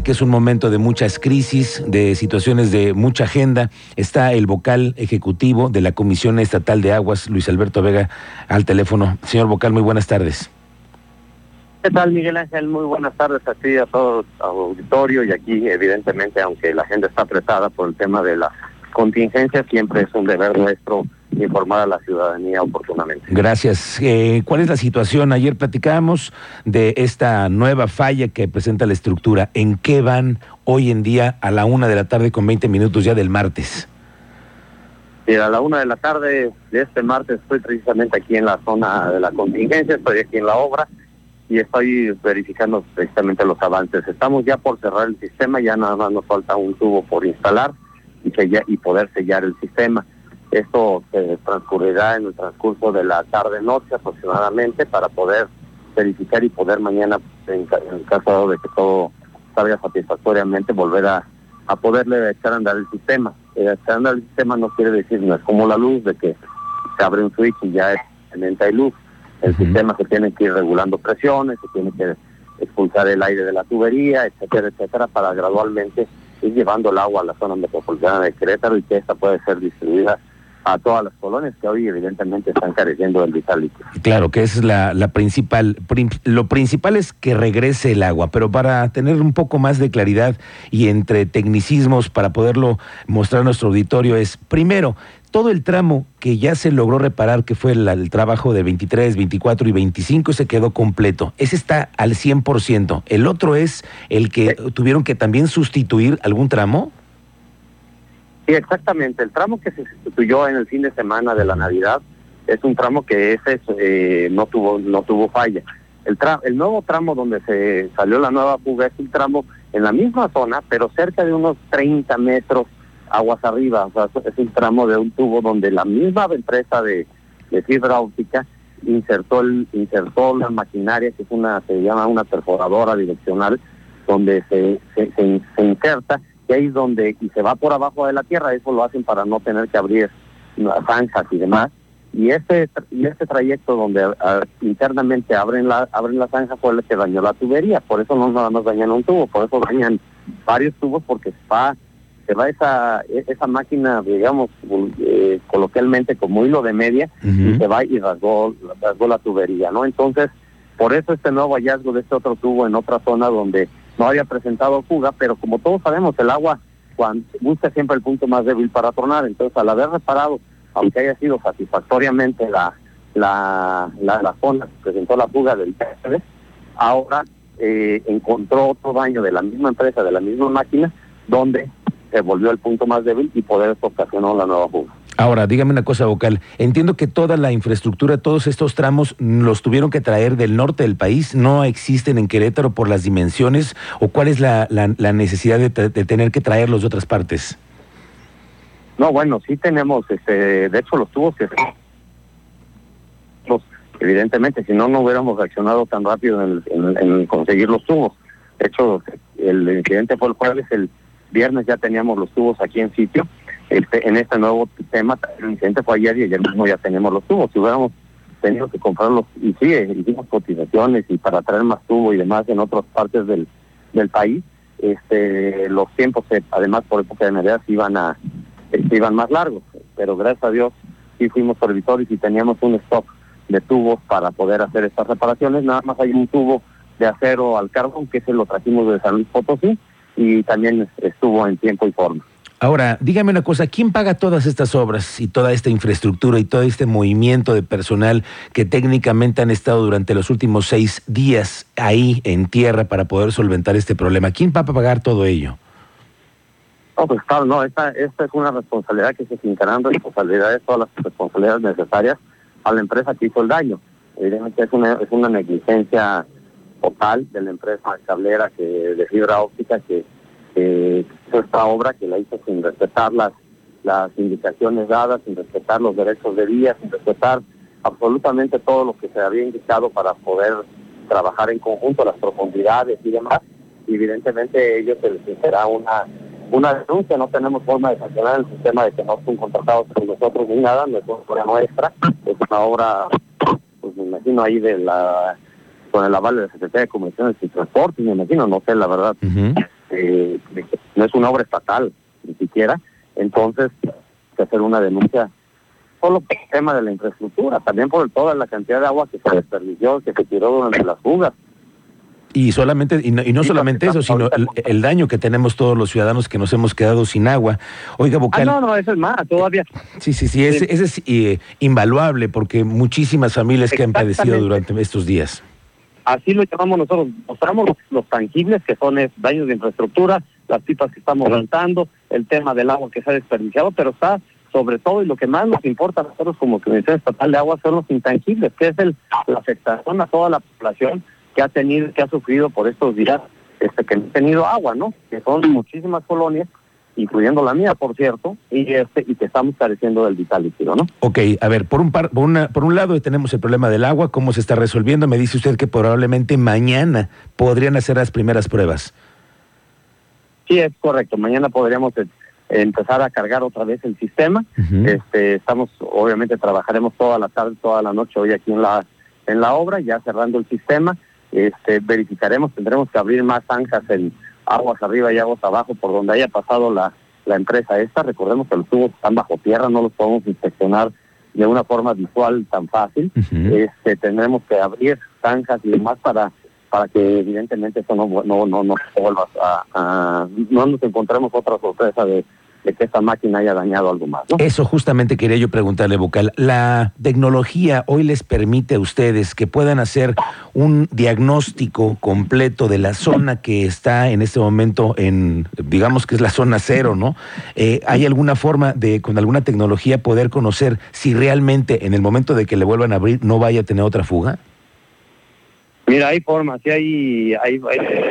que es un momento de muchas crisis, de situaciones de mucha agenda. Está el vocal ejecutivo de la Comisión Estatal de Aguas, Luis Alberto Vega, al teléfono. Señor vocal, muy buenas tardes. ¿Qué tal, Miguel Ángel? Muy buenas tardes a ti, a todo el auditorio y aquí, evidentemente, aunque la agenda está apretada por el tema de la contingencia, siempre es un deber nuestro informar a la ciudadanía oportunamente. Gracias. Eh, ¿Cuál es la situación? Ayer platicábamos de esta nueva falla que presenta la estructura. ¿En qué van hoy en día a la una de la tarde con 20 minutos ya del martes? Sí, a la una de la tarde de este martes estoy precisamente aquí en la zona de la contingencia, estoy aquí en la obra y estoy verificando precisamente los avances. Estamos ya por cerrar el sistema, ya nada más nos falta un tubo por instalar y, y poder sellar el sistema. Esto se transcurrirá en el transcurso de la tarde-noche aproximadamente para poder verificar y poder mañana, en, el caso de que todo salga satisfactoriamente, volver a, a poderle echar a andar el sistema. Eh, echar a andar el sistema no quiere decir, no es como la luz, de que se abre un switch y ya es hay luz. El sistema se tiene que ir regulando presiones, se tiene que expulsar el aire de la tubería, etcétera, etcétera, para gradualmente ir llevando el agua a la zona metropolitana de Querétaro y que esta puede ser distribuida a todas las colonias que hoy evidentemente están careciendo del vital líquido. Claro, que es la, la principal, lo principal es que regrese el agua, pero para tener un poco más de claridad y entre tecnicismos para poderlo mostrar a nuestro auditorio es, primero, todo el tramo que ya se logró reparar, que fue el, trabajo de 23, 24 y 25, se quedó completo. Ese está al 100%. El otro es el que tuvieron que también sustituir algún tramo. Sí, exactamente. El tramo que se sustituyó en el fin de semana de la Navidad es un tramo que ese eh, no tuvo no tuvo falla. El, nuevo tramo donde se salió la nueva fuga es un tramo en la misma zona, pero cerca de unos 30 metros aguas arriba. O sea, es un tramo de un tubo donde la misma empresa de, fibra óptica insertó insertó la maquinaria que es una se llama una perforadora direccional donde se, se inserta y ahí es donde, y se va por abajo de la tierra, eso lo hacen para no tener que abrir zanjas y demás. Y este, y este trayecto donde internamente abren la, abren la zanja fue el que dañó la tubería, por eso no nada más dañan un tubo, por eso dañan varios tubos porque se va, se va esa, esa máquina, digamos, eh, coloquialmente como hilo de media, y se va y rasgó, rasgó la tubería, ¿no? Entonces, por eso este nuevo hallazgo de este otro tubo en otra zona donde no había presentado fuga, pero como todos sabemos, el agua busca siempre el punto más débil para tronar. Entonces, al haber reparado, aunque haya sido satisfactoriamente la, la, la, zona que presentó la fuga del PSV, ahora eh, encontró otro daño de la misma empresa, de la misma máquina, donde se volvió el punto más débil y poder eso ocasionó la nueva fuga. Ahora, dígame una cosa vocal. Entiendo que toda la infraestructura, todos estos tramos los tuvieron que traer del norte del país, no existen en Querétaro por las dimensiones, o cuál es la, necesidad de, tener que traerlos de otras partes. No, bueno, sí tenemos, este, de hecho los tubos que evidentemente, si no, no hubiéramos reaccionado tan rápido en, en, conseguir los tubos. De hecho, el incidente fue el jueves, el viernes ya teníamos los tubos aquí en sitio en este nuevo tema, el incidente fue ayer y ayer mismo ya tenemos los tubos. Si hubiéramos tenido que comprarlos, y sí, hicimos cotizaciones y para traer más tubos y demás en otras partes del, del país, este, los tiempos, eh, además por época de Navidad, iban, a, este, iban más largos. Pero gracias a Dios sí fuimos servidores y teníamos un stock de tubos para poder hacer estas reparaciones. Nada más hay un tubo de acero al carbón que se lo trajimos de San Luis Potosí y también estuvo en tiempo y forma. Ahora, dígame una cosa, ¿quién paga todas estas obras y toda esta infraestructura y todo este movimiento de personal que técnicamente han estado durante los últimos seis días ahí en tierra para poder solventar este problema? ¿Quién va a pagar todo ello? No, pues claro, no, esta, es una responsabilidad que se fincarán responsabilidades, todas las responsabilidades necesarias a la empresa que hizo el daño. Evidentemente es una, es una negligencia total de la empresa cablera de fibra óptica que esta obra que la hizo sin respetar las, las indicaciones dadas, sin respetar los derechos de vía, sin respetar absolutamente todo lo que se había indicado para poder trabajar en conjunto, las profundidades y demás. Evidentemente ellos se les será una, una denuncia, no tenemos forma de sancionar el sistema de que no son contratados con nosotros ni nada, no es una obra nuestra, es una obra, pues me imagino ahí de la, con el aval de la Secretaría de Comunicaciones y Transportes, me imagino, no sé la verdad eh, no es una obra estatal ni siquiera, entonces hay que hacer una denuncia solo por el tema de la infraestructura, también por toda la cantidad de agua que se desperdició, que se tiró durante las fugas. Y solamente y no, solamente eso, sino el, daño que tenemos todos los ciudadanos que nos hemos quedado sin agua. Oiga, Vocal. Ah, no, no, eso es más, todavía. Sí, sí, sí, ese, es eh, invaluable porque muchísimas familias que han padecido durante estos días. Así lo llamamos nosotros, mostramos los, tangibles que son daños de infraestructura, las pipas que estamos levantando, el tema del agua que se ha desperdiciado, pero está sobre todo y lo que más nos importa a nosotros como Comisión Estatal de Agua son los intangibles, que es la afectación a toda la población que ha tenido, que ha sufrido por estos días, este, que han tenido agua, ¿no? Que son muchísimas colonias, incluyendo la mía, por cierto, y este, y que estamos careciendo del vital líquido, ¿no? Ok, a ver, por un par, por una, por un lado tenemos el problema del agua, cómo se está resolviendo. Me dice usted que probablemente mañana podrían hacer las primeras pruebas. Sí, es correcto. Mañana podríamos empezar a cargar otra vez el sistema. Este, estamos, obviamente, trabajaremos toda la tarde, toda la noche hoy aquí en la en la obra, ya cerrando el sistema este, verificaremos, tendremos que abrir más zanjas en aguas arriba y aguas abajo por donde haya pasado la, la empresa esta. Recordemos que los tubos están bajo tierra, no los podemos inspeccionar de una forma visual tan fácil. este, tendremos que abrir zanjas y demás para para que evidentemente eso no no no no a, a, no nos encontremos otra sorpresa de de que esta máquina haya dañado algo más. Eso justamente quería yo preguntarle, Vocal. ¿La tecnología hoy les permite a ustedes que puedan hacer un diagnóstico completo de la zona que está en este momento en, digamos que es la zona cero, ¿no? Eh, ¿Hay alguna forma de, con alguna tecnología, poder conocer si realmente en el momento de que le vuelvan a abrir no vaya a tener otra fuga? Mira, hay formas, sí hay, hay,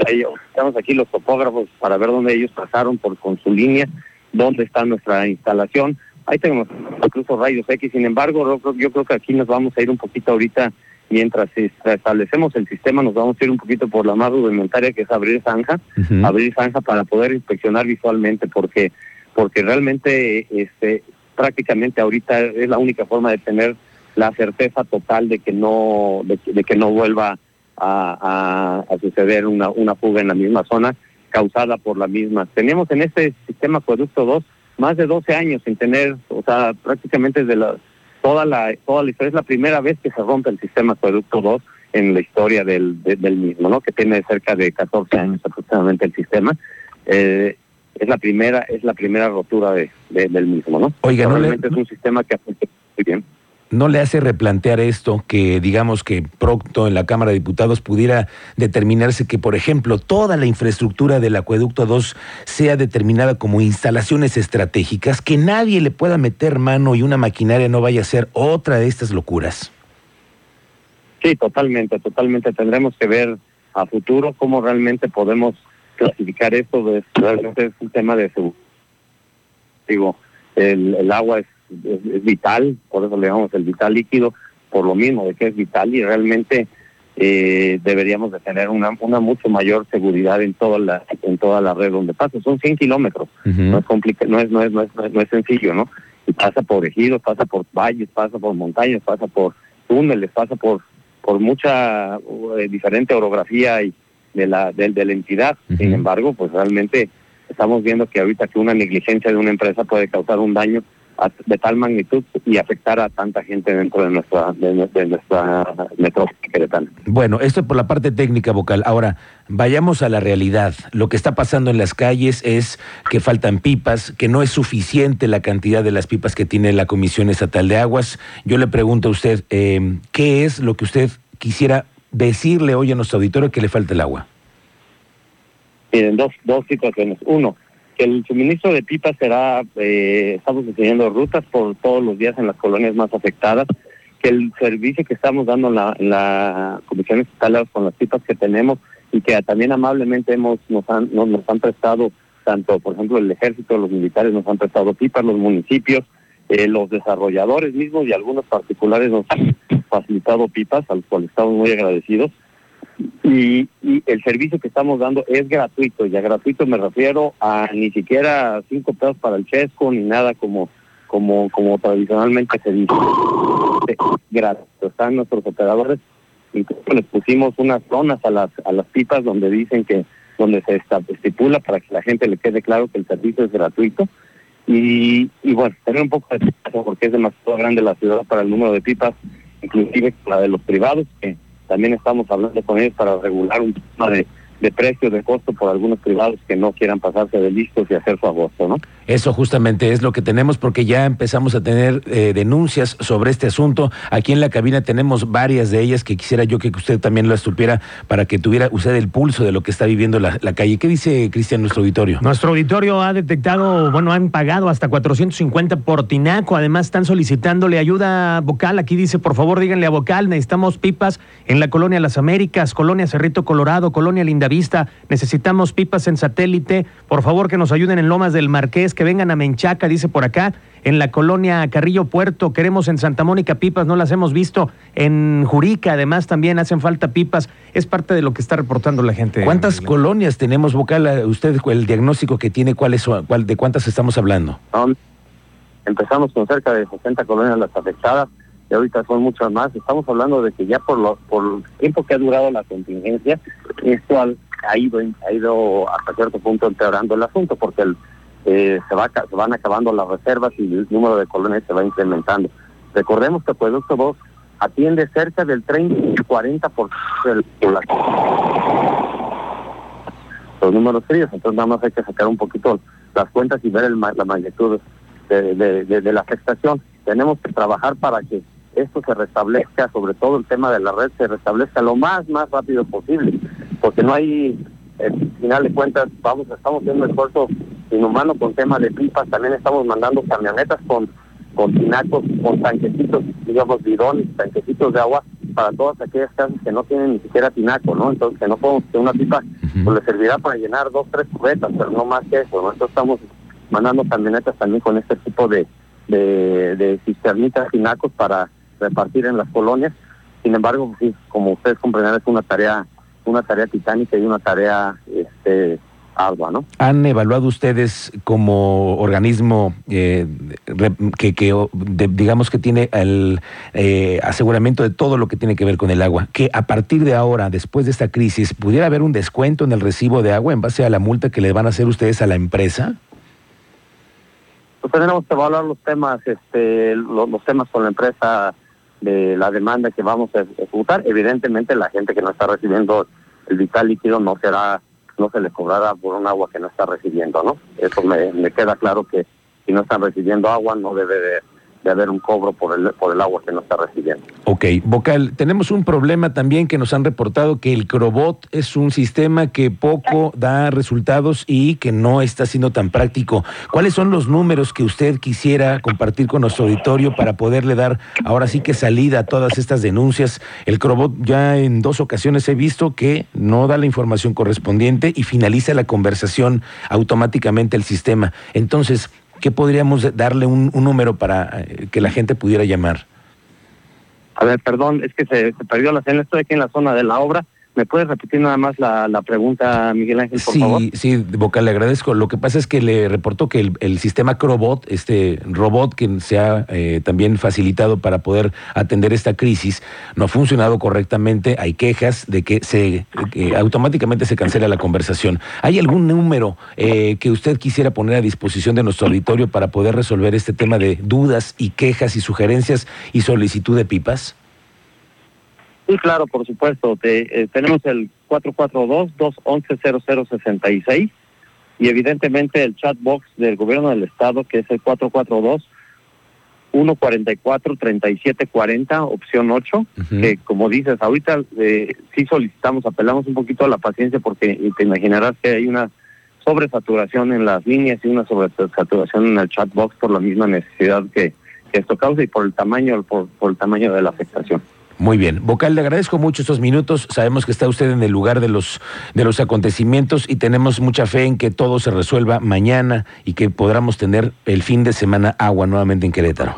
hay, estamos aquí los topógrafos para ver dónde ellos pasaron por con su línea dónde está nuestra instalación. Ahí tenemos incluso rayos X, sin embargo, yo creo que aquí nos vamos a ir un poquito ahorita, mientras establecemos el sistema, nos vamos a ir un poquito por la más rudimentaria, que es abrir zanja, abrir zanja para poder inspeccionar visualmente, porque porque realmente este prácticamente ahorita es la única forma de tener la certeza total de que no de, que no vuelva a, a, suceder una, una fuga en la misma zona causada por la misma. Teníamos en este sistema Acueducto 2 más de 12 años sin tener, o sea, prácticamente desde la, toda la toda la historia, es la primera vez que se rompe el sistema Acueducto 2 en la historia del, del mismo, ¿no? Que tiene cerca de 14 años aproximadamente el sistema. Eh, es la primera es la primera rotura de, del mismo, ¿no? Oiga, Realmente es un sistema que afecta muy bien. ¿No le hace replantear esto que digamos que pronto en la Cámara de Diputados pudiera determinarse que, por ejemplo, toda la infraestructura del acueducto 2 sea determinada como instalaciones estratégicas, que nadie le pueda meter mano y una maquinaria no vaya a ser otra de estas locuras? Sí, totalmente, totalmente. Tendremos que ver a futuro cómo realmente podemos clasificar esto. Realmente es un tema de seguridad. Digo, el, el agua es es, vital, por eso le llamamos el vital líquido, por lo mismo de que es vital y realmente eh, deberíamos de tener una, una mucho mayor seguridad en toda la en toda la red donde pasa. Son 100 kilómetros, no, es no, es, no, es, no, es, no es sencillo, ¿no? Y pasa por ejidos, pasa por valles, pasa por montañas, pasa por túneles, pasa por por mucha eh, diferente orografía y de la de, de la entidad. Sin embargo, pues realmente estamos viendo que ahorita que una negligencia de una empresa puede causar un daño de tal magnitud y afectar a tanta gente dentro de nuestra de, nuestra metrópoli Bueno, esto por la parte técnica vocal. Ahora, vayamos a la realidad. Lo que está pasando en las calles es que faltan pipas, que no es suficiente la cantidad de las pipas que tiene la Comisión Estatal de Aguas. Yo le pregunto a usted, eh, ¿qué es lo que usted quisiera decirle hoy a nuestro auditorio que le falta el agua? Miren, dos, dos situaciones. Uno, el suministro de pipas será, eh, estamos diseñando rutas por todos los días en las colonias más afectadas, que el servicio que estamos dando en la, en la Comisión Estatal con las pipas que tenemos y que también amablemente hemos nos han, nos, han prestado, tanto por ejemplo el ejército, los militares nos han prestado pipas, los municipios, eh, los desarrolladores mismos y algunos particulares nos han facilitado pipas, a los cuales estamos muy agradecidos y, el servicio que estamos dando es gratuito, y a gratuito me refiero a ni siquiera cinco pesos para el chesco ni nada como como como tradicionalmente se dice. Gratuito. Están nuestros operadores, incluso les pusimos unas zonas a las a las pipas donde dicen que donde se estipula para que la gente le quede claro que el servicio es gratuito. Y, y bueno, tener un poco de porque es demasiado grande la ciudad para el número de pipas, inclusive la de los privados, que también estamos hablando con ellos para regular un tema de de precio, de costo por algunos privados que no quieran pasarse de listos y hacer su agosto, ¿no? Eso justamente es lo que tenemos porque ya empezamos a tener eh, denuncias sobre este asunto. Aquí en la cabina tenemos varias de ellas que quisiera yo que usted también las supiera para que tuviera usted el pulso de lo que está viviendo la, calle. ¿Qué dice Cristian nuestro auditorio? Nuestro auditorio ha detectado, bueno, han pagado hasta 450 por tinaco. Además están solicitándole ayuda vocal. Aquí dice, por favor, díganle a vocal, necesitamos pipas en la colonia Las Américas, colonia Cerrito Colorado, colonia Linda Vista. Necesitamos pipas en satélite. Por favor, que nos ayuden en Lomas del Marqués, que vengan a Menchaca, dice por acá. En la colonia Carrillo Puerto, queremos en Santa Mónica pipas, no las hemos visto. En Jurica, además, también hacen falta pipas. Es parte de lo que está reportando la gente. ¿Cuántas colonias tenemos, vocal? Usted, el diagnóstico que tiene, ¿cuál es, cuál, ¿de cuántas estamos hablando? empezamos con cerca de 60 colonias las afectadas y ahorita son muchas más. Estamos hablando de que ya por, lo, por el tiempo que ha durado la contingencia, esto ha, ido, ha ido hasta cierto punto empeorando el asunto, porque el, eh, se, va, se van acabando las reservas y el número de colonias se va incrementando. Recordemos que Producto 2 atiende cerca del 30 y 40% de la población. Los números fríos, entonces nada más hay que sacar un poquito las cuentas y ver el, la magnitud de, la afectación. Tenemos que trabajar para que esto se restablezca, sobre todo el tema de la red se restablezca lo más, más rápido posible, porque no hay, al final de cuentas, vamos, estamos haciendo un esfuerzo inhumano con tema de pipas, también estamos mandando camionetas con, con tinacos, con tanquecitos, digamos, bidones, tanquecitos de agua para todas aquellas casas que no tienen ni siquiera tinaco, ¿no? Entonces, que no podemos, que una pipa pues, le servirá para llenar dos, tres cubetas, pero no más que eso, ¿no? Entonces, estamos mandando camionetas también con este tipo de, de, de cisternitas, tinacos para repartir en las colonias. Sin embargo, sí, como ustedes comprenderán, es una tarea, una tarea titánica y una tarea este, ardua, ¿no? ¿Han evaluado ustedes como organismo eh, que, que digamos que tiene el eh, aseguramiento de todo lo que tiene que ver con el agua, que a partir de ahora, después de esta crisis, pudiera haber un descuento en el recibo de agua en base a la multa que le van a hacer ustedes a la empresa? Pues tenemos que evaluar los temas, este, los temas con la empresa de la demanda que vamos a ejecutar. Evidentemente la gente que no está recibiendo el vital líquido no será, no se les cobrará por un agua que no está recibiendo, ¿no? Eso me, me queda claro que si no están recibiendo agua no debe de de haber un cobro por el, por el agua que no está recibiendo. Ok, Vocal, tenemos un problema también que nos han reportado que el Crobot es un sistema que poco da resultados y que no está siendo tan práctico. ¿Cuáles son los números que usted quisiera compartir con nuestro auditorio para poderle dar ahora sí que salida a todas estas denuncias? El Crobot ya en dos ocasiones he visto que no da la información correspondiente y finaliza la conversación automáticamente el sistema. Entonces, ¿qué podríamos darle un, número para eh, que la gente pudiera llamar? A ver, perdón, es que se, perdió la señal. Estoy aquí en la zona de la obra ¿Me puedes repetir nada más la, pregunta, Miguel Ángel, por sí, favor? Sí, Vocal, le agradezco. Lo que pasa es que le reportó que el, sistema Crobot, este robot que se ha eh, también facilitado para poder atender esta crisis, no ha funcionado correctamente. Hay quejas de que se automáticamente se cancela la conversación. ¿Hay algún número eh, que usted quisiera poner a disposición de nuestro auditorio para poder resolver este tema de dudas y quejas y sugerencias y solicitud de pipas? Sí, claro, por supuesto. Eh, tenemos el 442-211-0066 y evidentemente el chat box del gobierno del estado que es el 442 144-3740, opción 8, que como dices, ahorita eh, sí solicitamos, apelamos un poquito a la paciencia porque te imaginarás que hay una sobresaturación en las líneas y una sobresaturación en el chat box por la misma necesidad que, esto causa y por el tamaño, por el tamaño de la afectación. Muy bien. Vocal, le agradezco mucho estos minutos. Sabemos que está usted en el lugar de los, de los acontecimientos y tenemos mucha fe en que todo se resuelva mañana y que podamos tener el fin de semana agua nuevamente en Querétaro.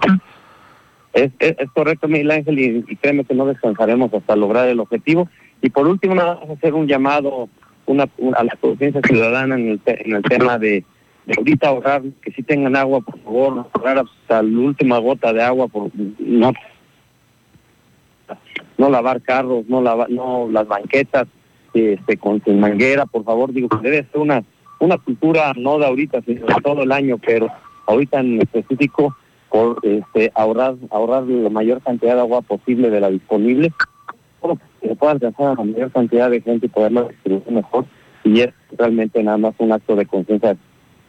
Es, es, correcto, Miguel Ángel, y, créeme que no descansaremos hasta lograr el objetivo. Y por último, nada más hacer un llamado una, a la conciencia ciudadana en el, en el tema de, de ahorita ahorrar, que si tengan agua, por favor, ahorrar hasta la última gota de agua, por no no lavar carros, no lavar, no las banquetas, que este, con sin manguera, por favor, digo debe ser una, una cultura no de ahorita, sino de todo el año, pero ahorita en específico por este, ahorrar ahorrar la mayor cantidad de agua posible de la disponible, que se pueda alcanzar a la mayor cantidad de gente y poderla distribuir mejor. Y es realmente nada más un acto de conciencia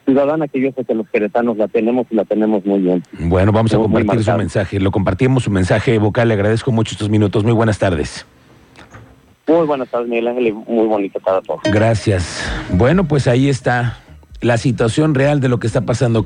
ciudadana que yo sé que los queretanos la tenemos y la tenemos muy bien. Bueno, vamos a compartir su mensaje. Lo compartimos su mensaje vocal. Le agradezco mucho estos minutos. Muy buenas tardes. Muy buenas tardes, Miguel Ángel, muy bonita tarde a todos. Gracias. Bueno, pues ahí está la situación real de lo que está pasando.